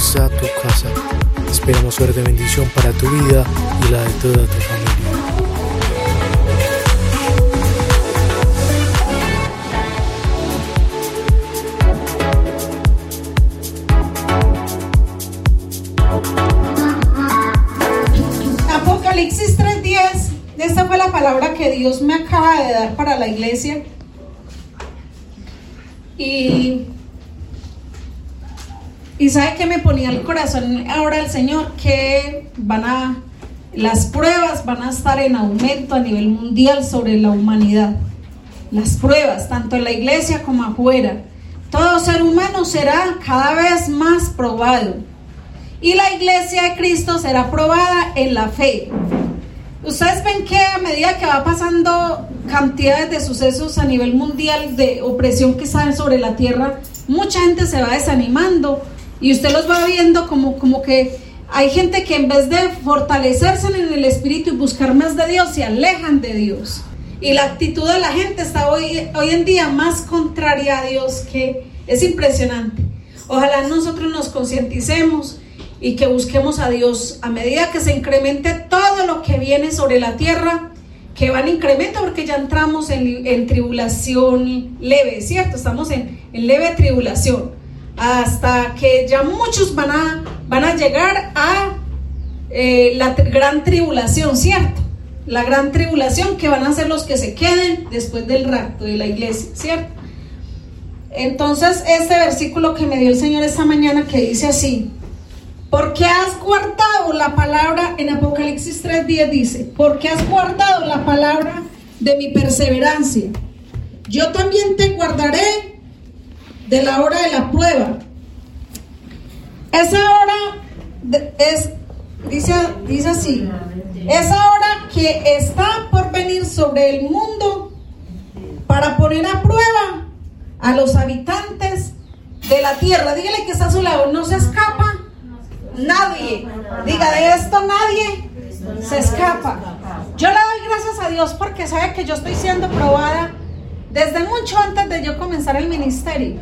a tu casa. Esperamos ser de bendición para tu vida y la de toda tu familia. Apocalipsis 3:10, esta fue la palabra que Dios me acaba de dar para la iglesia. Y, y sabe que me ponía el corazón ahora el Señor que van a, las pruebas van a estar en aumento a nivel mundial sobre la humanidad. Las pruebas, tanto en la iglesia como afuera. Todo ser humano será cada vez más probado. Y la iglesia de Cristo será probada en la fe. Ustedes ven que a medida que va pasando cantidades de sucesos a nivel mundial de opresión que salen sobre la tierra, mucha gente se va desanimando y usted los va viendo como, como que hay gente que en vez de fortalecerse en el espíritu y buscar más de Dios, se alejan de Dios. Y la actitud de la gente está hoy, hoy en día más contraria a Dios que es impresionante. Ojalá nosotros nos concienticemos y que busquemos a Dios a medida que se incremente todo lo que viene sobre la tierra, que van a incrementar porque ya entramos en, tribulación leve, ¿cierto? Estamos en, leve tribulación, hasta que ya muchos van a, van a llegar a eh, la gran tribulación, ¿cierto? La gran tribulación que van a ser los que se queden después del rapto de la iglesia, ¿cierto? Entonces, este versículo que me dio el Señor esta mañana que dice así, porque has guardado la palabra, en Apocalipsis 3.10 dice, porque has guardado la palabra de mi perseverancia. Yo también te guardaré de la hora de la prueba. Esa hora es, dice, dice así, esa hora que está por venir sobre el mundo para poner a prueba a los habitantes de la tierra. Dígale que está a su lado, no se escapa Nadie. Diga, de esto nadie se escapa. Yo le doy gracias a Dios porque sabe que yo estoy siendo probada desde mucho antes de yo comenzar el ministerio.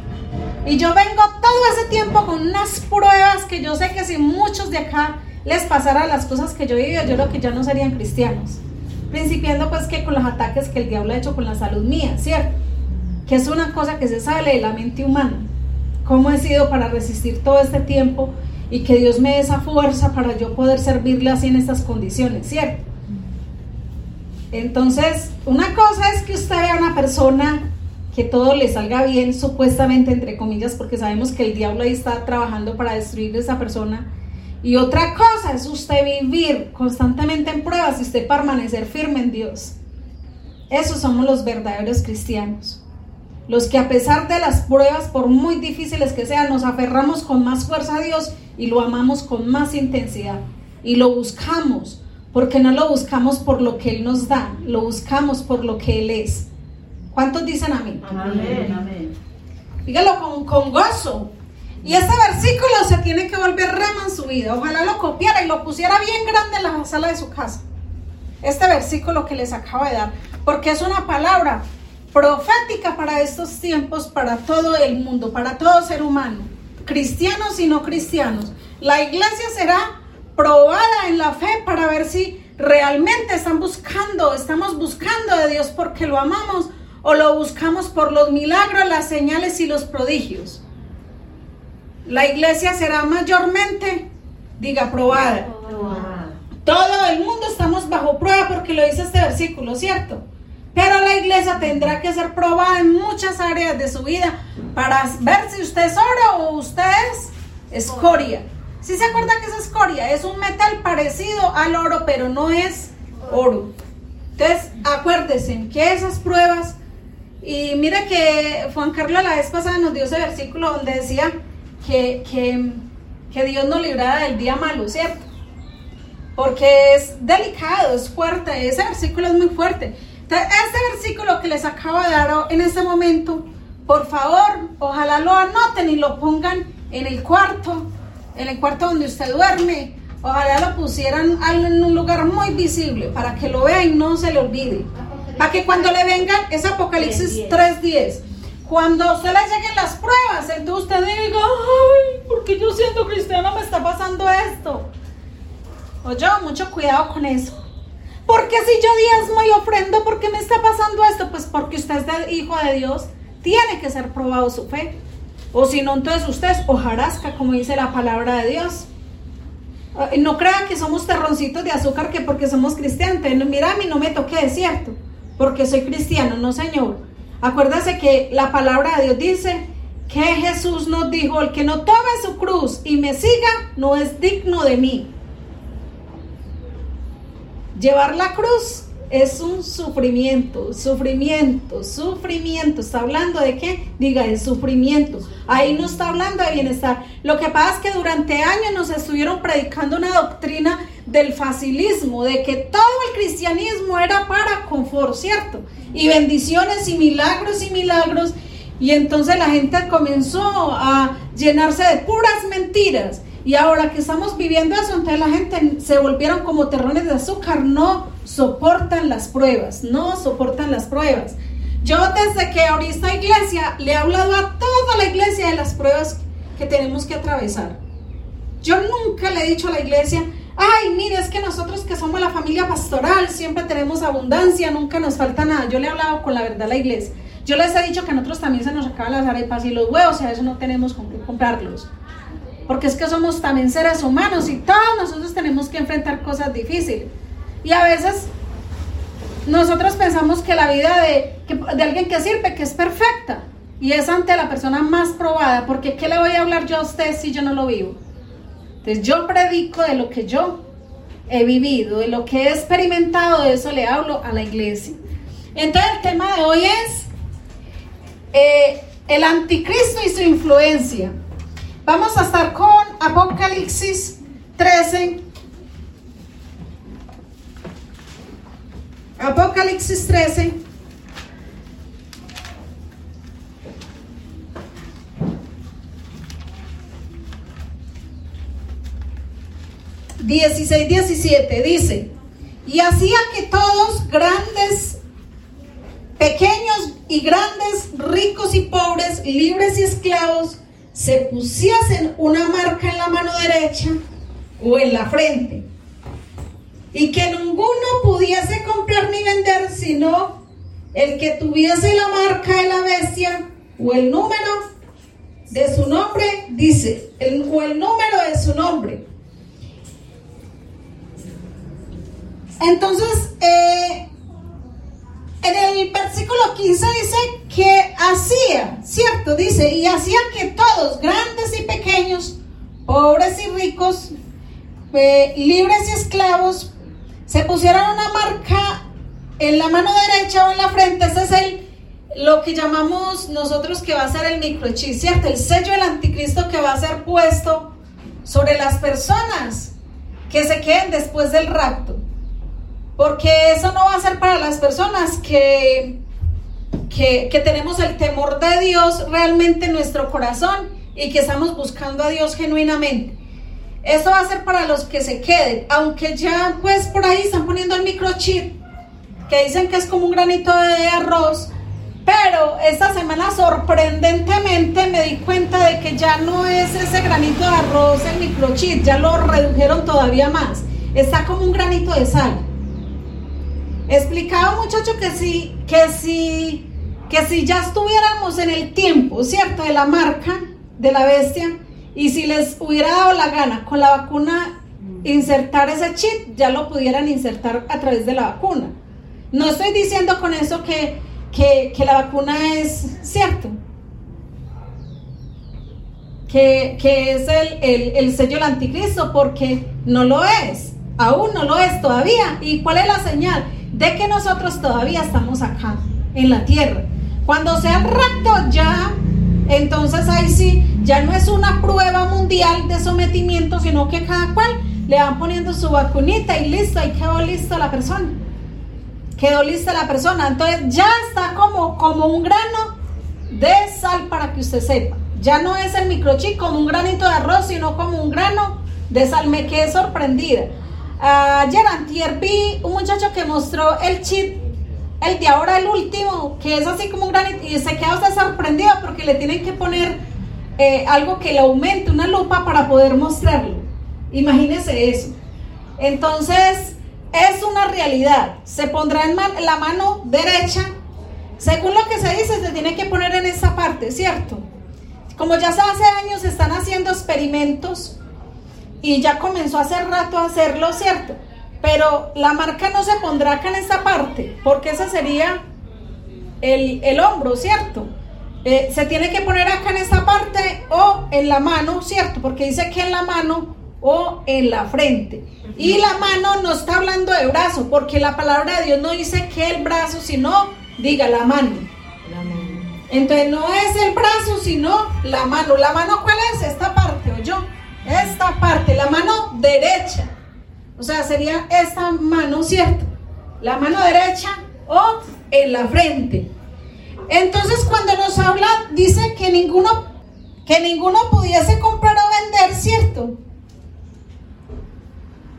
Y yo vengo todo ese tiempo con unas pruebas que yo sé que si muchos de acá les pasara las cosas que yo he vivido, yo creo que ya no serían cristianos. Principiando pues que con los ataques que el diablo ha hecho con la salud mía, ¿cierto? Que es una cosa que se sale de la mente humana. ¿Cómo he sido para resistir todo este tiempo y que Dios me dé esa fuerza para yo poder servirle así en estas condiciones, ¿cierto? Entonces, una cosa es que usted vea a una persona que todo le salga bien, supuestamente, entre comillas, porque sabemos que el diablo ahí está trabajando para destruir a esa persona. Y otra cosa es usted vivir constantemente en pruebas y usted permanecer firme en Dios. Esos somos los verdaderos cristianos los que a pesar de las pruebas, por muy difíciles que sean, nos aferramos con más fuerza a Dios y lo amamos con más intensidad. Y lo buscamos, porque no lo buscamos por lo que Él nos da, lo buscamos por lo que Él es. ¿Cuántos dicen amén? Amén, amén. Dígalo con, con gozo. Y este versículo se tiene que volver rema en su vida. Ojalá lo copiara y lo pusiera bien grande en la sala de su casa. Este versículo que les acabo de dar. Porque es una palabra profética para estos tiempos, para todo el mundo, para todo ser humano, cristianos y no cristianos. La iglesia será probada en la fe para ver si realmente están buscando, estamos buscando de Dios porque lo amamos o lo buscamos por los milagros, las señales y los prodigios. La iglesia será mayormente, diga, probada. Todo el mundo estamos bajo prueba porque lo dice este versículo, ¿cierto? Pero la iglesia tendrá que ser probada en muchas áreas de su vida para ver si usted es oro o usted es escoria. Si se acuerda que es escoria, es un metal parecido al oro, pero no es oro. Entonces, acuérdense que esas pruebas, y mire que Juan Carlos la vez pasada nos dio ese versículo donde decía que, que, que Dios nos librara del día malo, ¿cierto? Porque es delicado, es fuerte, ese versículo es muy fuerte este versículo que les acabo de dar en este momento, por favor, ojalá lo anoten y lo pongan en el cuarto, en el cuarto donde usted duerme. Ojalá lo pusieran en un lugar muy visible para que lo vean y no se le olvide. Para que cuando le vengan, es Apocalipsis 3.10. Cuando usted le lleguen las pruebas, entonces usted diga, ay, ¿por porque yo siendo cristiano me está pasando esto. Oye, mucho cuidado con eso. Porque si yo diezmo y ofrendo, ¿por qué me está pasando esto? Pues porque usted es hijo de Dios, tiene que ser probado su fe. O si no, entonces usted es hojarasca, como dice la palabra de Dios. No crean que somos terroncitos de azúcar que porque somos cristianos. Mira, a mí no me toque de cierto, porque soy cristiano, no señor. Acuérdase que la palabra de Dios dice que Jesús nos dijo, el que no tome su cruz y me siga, no es digno de mí. Llevar la cruz es un sufrimiento, sufrimiento, sufrimiento. ¿Está hablando de qué? Diga, es sufrimiento. Ahí no está hablando de bienestar. Lo que pasa es que durante años nos estuvieron predicando una doctrina del facilismo, de que todo el cristianismo era para confort, ¿cierto? Y bendiciones y milagros y milagros. Y entonces la gente comenzó a llenarse de puras mentiras. Y ahora que estamos viviendo eso, entonces la gente se volvieron como terrones de azúcar, no soportan las pruebas, no soportan las pruebas. Yo desde que abrí esta iglesia le he hablado a toda la iglesia de las pruebas que tenemos que atravesar. Yo nunca le he dicho a la iglesia, ay, mire, es que nosotros que somos la familia pastoral siempre tenemos abundancia, nunca nos falta nada. Yo le he hablado con la verdad a la iglesia. Yo les he dicho que a nosotros también se nos acaban las arepas y los huevos y a eso no tenemos con qué comprarlos porque es que somos también seres humanos y todos nosotros tenemos que enfrentar cosas difíciles. Y a veces nosotros pensamos que la vida de, de alguien que sirve, que es perfecta, y es ante la persona más probada, porque ¿qué le voy a hablar yo a usted si yo no lo vivo? Entonces yo predico de lo que yo he vivido, de lo que he experimentado, de eso le hablo a la iglesia. Entonces el tema de hoy es eh, el anticristo y su influencia. Vamos a estar con Apocalipsis 13. Apocalipsis 13. Dieciséis, diecisiete, dice, y hacía que todos, grandes, pequeños y grandes, ricos y pobres, libres y esclavos, se pusiesen una marca en la mano derecha o en la frente y que ninguno pudiese comprar ni vender sino el que tuviese la marca de la bestia o el número de su nombre, dice, el, o el número de su nombre. Entonces, eh, en el versículo 15 dice que hacía, ¿cierto? Dice, y hacía que todos, grandes y pequeños, pobres y ricos, eh, libres y esclavos, se pusieran una marca en la mano derecha o en la frente. Ese es el, lo que llamamos nosotros que va a ser el microchip, ¿cierto? El sello del anticristo que va a ser puesto sobre las personas que se queden después del rapto. Porque eso no va a ser para las personas que, que, tenemos el temor de Dios realmente en nuestro corazón y que estamos buscando a Dios genuinamente. Eso va a ser para los que se queden, aunque ya pues por ahí están poniendo el microchip, que dicen que es como un granito de arroz, pero esta semana sorprendentemente me di cuenta de que ya no es ese granito de arroz el microchip, ya lo redujeron todavía más, está como un granito de sal. Explicaba muchacho que si, que si, que si ya estuviéramos en el tiempo, ¿cierto? De la marca de la bestia, y si les hubiera dado la gana con la vacuna insertar ese chip, ya lo pudieran insertar a través de la vacuna. No estoy diciendo con eso que, que, la vacuna es cierto, que, que es el, el, el, sello del anticristo, porque no lo es, aún no lo es todavía. ¿Y cuál es la señal? de que nosotros todavía estamos acá en la tierra. Cuando sea rapto ya, entonces ahí sí, ya no es una prueba mundial de sometimiento, sino que cada cual le van poniendo su vacunita y listo, ahí quedó lista la persona. Quedó lista la persona. Entonces ya está como, como un grano de sal para que usted sepa. Ya no es el microchip como un granito de arroz, sino como un grano de sal. Me quedé sorprendida. Ayer antier vi un muchacho que mostró el chip, el de ahora, el último, que es así como un granito, y se queda usted sorprendido porque le tienen que poner eh, algo que le aumente una lupa para poder mostrarlo. Imagínese eso. Entonces, es una realidad. Se pondrá en la mano derecha. Según lo que se dice, se tiene que poner en esa parte, ¿cierto? Como ya hace años están haciendo experimentos y ya comenzó hace rato a hacerlo, ¿cierto? Pero la marca no se pondrá acá en esta parte, porque esa sería el, el hombro, ¿cierto? Eh, se tiene que poner acá en esta parte o en la mano, ¿cierto? Porque dice que en la mano o en la frente. Y la mano no está hablando de brazo, porque la palabra de Dios no dice que el brazo, sino diga la mano. Entonces no es el brazo, sino la mano. ¿La mano cuál es? Esta parte, o yo. Esta parte, la mano derecha. O sea, sería esta mano, ¿cierto? La mano derecha o en la frente. Entonces cuando nos habla, dice que ninguno, que ninguno pudiese comprar o vender, ¿cierto?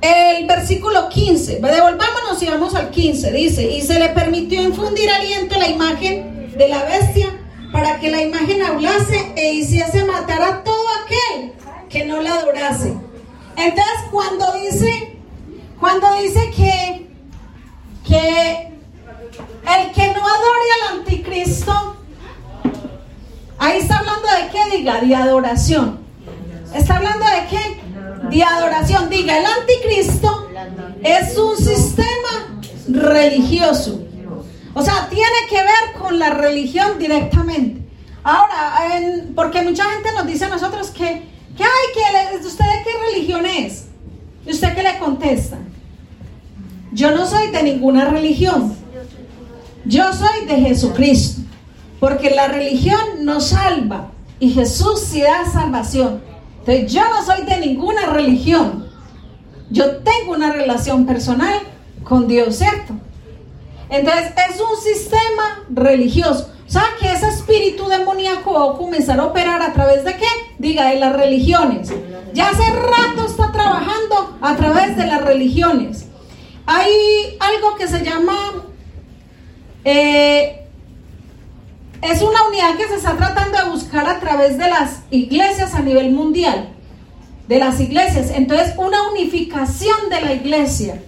El versículo 15, devolvámonos y vamos al 15, dice, y se le permitió infundir aliento a la imagen de la bestia para que la imagen hablase e hiciese matar a todo aquel que no la adorase. Entonces cuando dice, cuando dice que, que el que no adore al anticristo, ahí está hablando de qué, diga, de adoración. Está hablando de qué? De adoración. Diga, el anticristo es un sistema religioso. O sea, tiene que ver con la religión directamente. Ahora, porque mucha gente nos dice a nosotros que, que ay, que usted de qué religión es. ¿Y usted qué le contesta? Yo no soy de ninguna religión. Yo soy de Jesucristo, porque la religión no salva y Jesús sí da salvación. Entonces yo no soy de ninguna religión. Yo tengo una relación personal con Dios, ¿cierto? Entonces es un sistema religioso. O que ese espíritu demoníaco va a comenzar a operar a través de qué? Diga, de las religiones. Ya hace rato está trabajando a través de las religiones. Hay algo que se llama eh, es una unidad que se está tratando de buscar a través de las iglesias a nivel mundial. De las iglesias. Entonces, una unificación de la iglesia.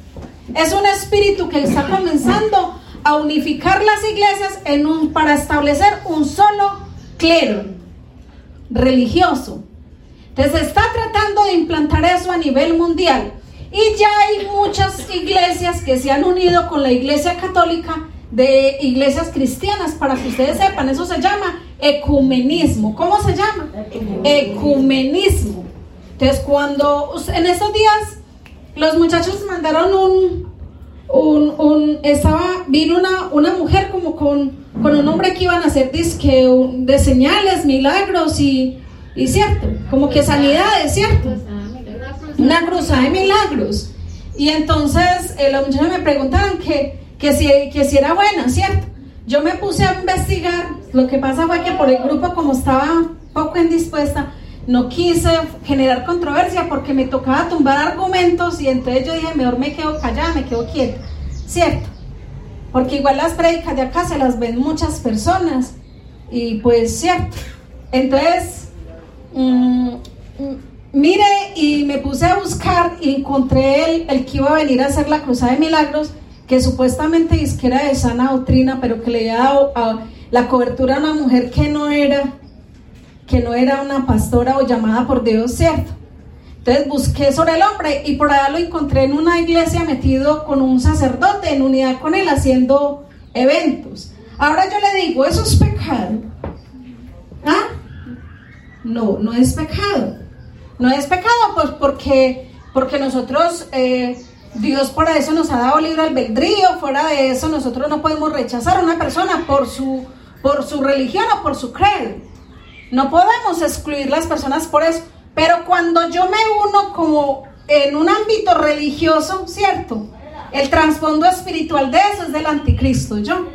Es un espíritu que está comenzando a unificar las iglesias en un, para establecer un solo clero religioso. Entonces, está tratando de implantar eso a nivel mundial. Y ya hay muchas iglesias que se han unido con la iglesia católica de iglesias cristianas, para que ustedes sepan, eso se llama ecumenismo. ¿Cómo se llama? Ecumenismo. Entonces, cuando en esos días los muchachos mandaron un, un, un estaba, vino una, una mujer como con, con un hombre que iban a hacer disque de señales, milagros y, y cierto, como que sanidades, cierto. Una cruzada de milagros. Y entonces eh, los muchachos me preguntaban que que si, que si era buena, ¿cierto? Yo me puse a investigar, lo que pasa fue que por el grupo como estaba poco indispuesta, no quise generar controversia porque me tocaba tumbar argumentos y entonces yo dije, mejor me quedo callada, me quedo quieta, ¿cierto? Porque igual las prédicas de acá se las ven muchas personas y pues cierto. Entonces, mm, mire y me puse a buscar y encontré el, el que iba a venir a hacer la cruzada de milagros que supuestamente dice que era de sana doctrina, pero que le había dado la cobertura a una mujer que no era, que no era una pastora o llamada por Dios, ¿cierto? Entonces busqué sobre el hombre y por allá lo encontré en una iglesia metido con un sacerdote en unidad con él haciendo eventos. Ahora yo le digo, ¿eso es pecado? ¿Ah? No, no es pecado. No es pecado, pues porque, porque nosotros eh, Dios por eso nos ha dado libre albedrío, fuera de eso nosotros no podemos rechazar a una persona por su, por su religión o por su credo. No podemos excluir las personas por eso. Pero cuando yo me uno como en un ámbito religioso, ¿cierto? El trasfondo espiritual de eso es del anticristo, ¿yo?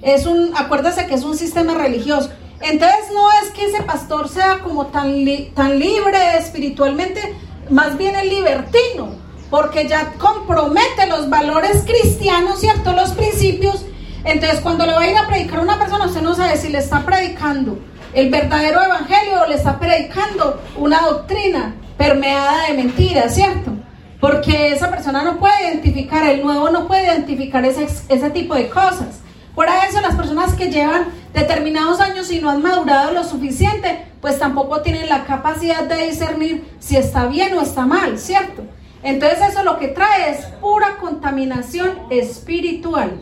Es un, acuérdese que es un sistema religioso. Entonces no es que ese pastor sea como tan, tan libre espiritualmente, más bien el libertino porque ya compromete los valores cristianos, ¿cierto? Los principios. Entonces, cuando le va a ir a predicar a una persona, usted no sabe si le está predicando el verdadero evangelio le está predicando una doctrina permeada de mentiras, ¿cierto? Porque esa persona no puede identificar, el nuevo no puede identificar ese, ese tipo de cosas. Por eso las personas que llevan determinados años y no han madurado lo suficiente, pues tampoco tienen la capacidad de discernir si está bien o está mal, ¿cierto? Entonces eso lo que trae es pura contaminación espiritual.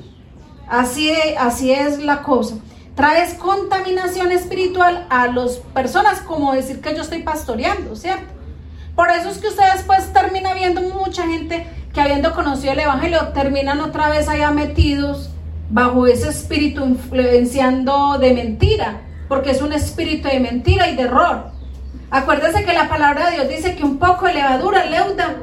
Así, así es la cosa. Traes contaminación espiritual a las personas como decir que yo estoy pastoreando, ¿cierto? Por eso es que ustedes pues termina viendo mucha gente que habiendo conocido el Evangelio terminan otra vez allá metidos bajo ese espíritu influenciando de mentira, porque es un espíritu de mentira y de error. Acuérdese que la palabra de Dios dice que un poco de levadura leuda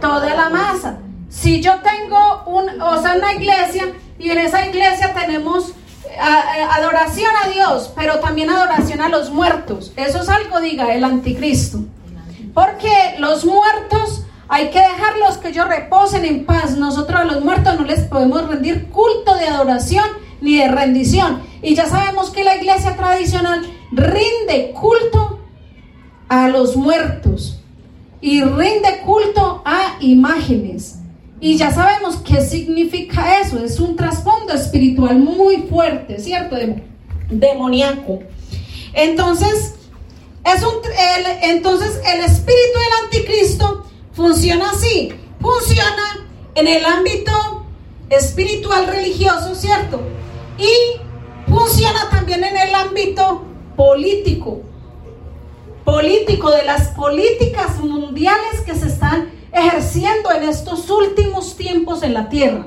toda la masa. Si yo tengo un, o sea, una iglesia y en esa iglesia tenemos adoración a Dios, pero también adoración a los muertos. Eso es algo, diga, el anticristo. Porque los muertos hay que dejarlos que ellos reposen en paz. Nosotros a los muertos no les podemos rendir culto de adoración ni de rendición. Y ya sabemos que la iglesia tradicional rinde culto a los muertos y rinde culto a imágenes. Y ya sabemos qué significa eso. Es un trasfondo espiritual muy fuerte, ¿cierto? demoníaco. Entonces, es un, entonces el espíritu del anticristo funciona así. Funciona en el ámbito espiritual religioso, ¿cierto? Y funciona también en el ámbito político. Político de las políticas mundiales que se están ejerciendo en estos últimos tiempos en la tierra.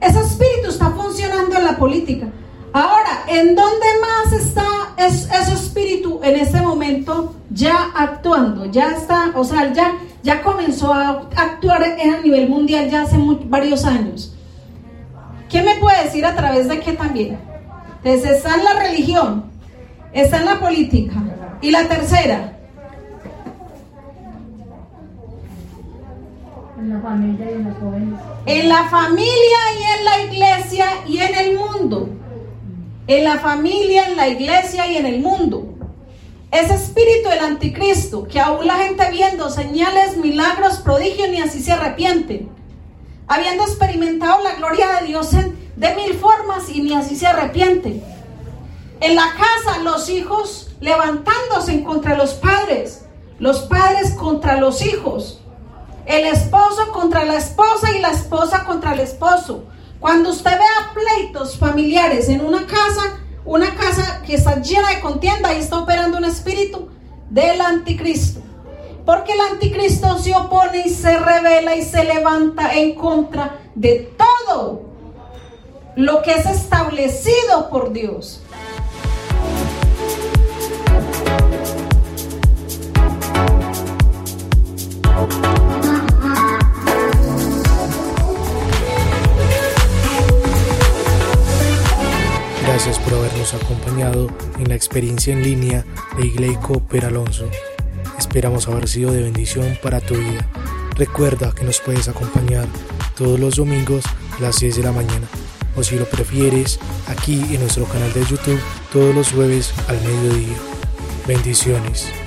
Ese espíritu está funcionando en la política. Ahora, ¿en dónde más está ese espíritu en este momento ya actuando? Ya está, o sea, ya, ya comenzó a actuar a nivel mundial ya hace varios años. ¿Qué me puede decir a través de qué también? Entonces está en la religión, está en la política. Y la tercera. En la familia y en. En la familia y en la iglesia y en el mundo en la familia, en la iglesia y en el mundo. Ese espíritu del anticristo, que aún la gente viendo señales, milagros, prodigios, ni así se arrepienten. Habiendo experimentado la gloria de Dios de mil formas y ni así se arrepienten. En la casa, los hijos levantándose en contra los padres, los padres contra los hijos, el esposo contra la esposa y la esposa contra el esposo, cuando usted vea pleitos familiares en una casa, una casa que está llena de contienda, ahí está operando un espíritu del anticristo. Porque el anticristo se opone y se revela y se levanta en contra de todo lo que es establecido por Dios. Gracias por habernos acompañado en la experiencia en línea de Igleico Peralonso. Esperamos haber sido de bendición para tu vida. Recuerda que nos puedes acompañar todos los domingos a las 6 de la mañana o si lo prefieres aquí en nuestro canal de YouTube todos los jueves al mediodía. Bendiciones.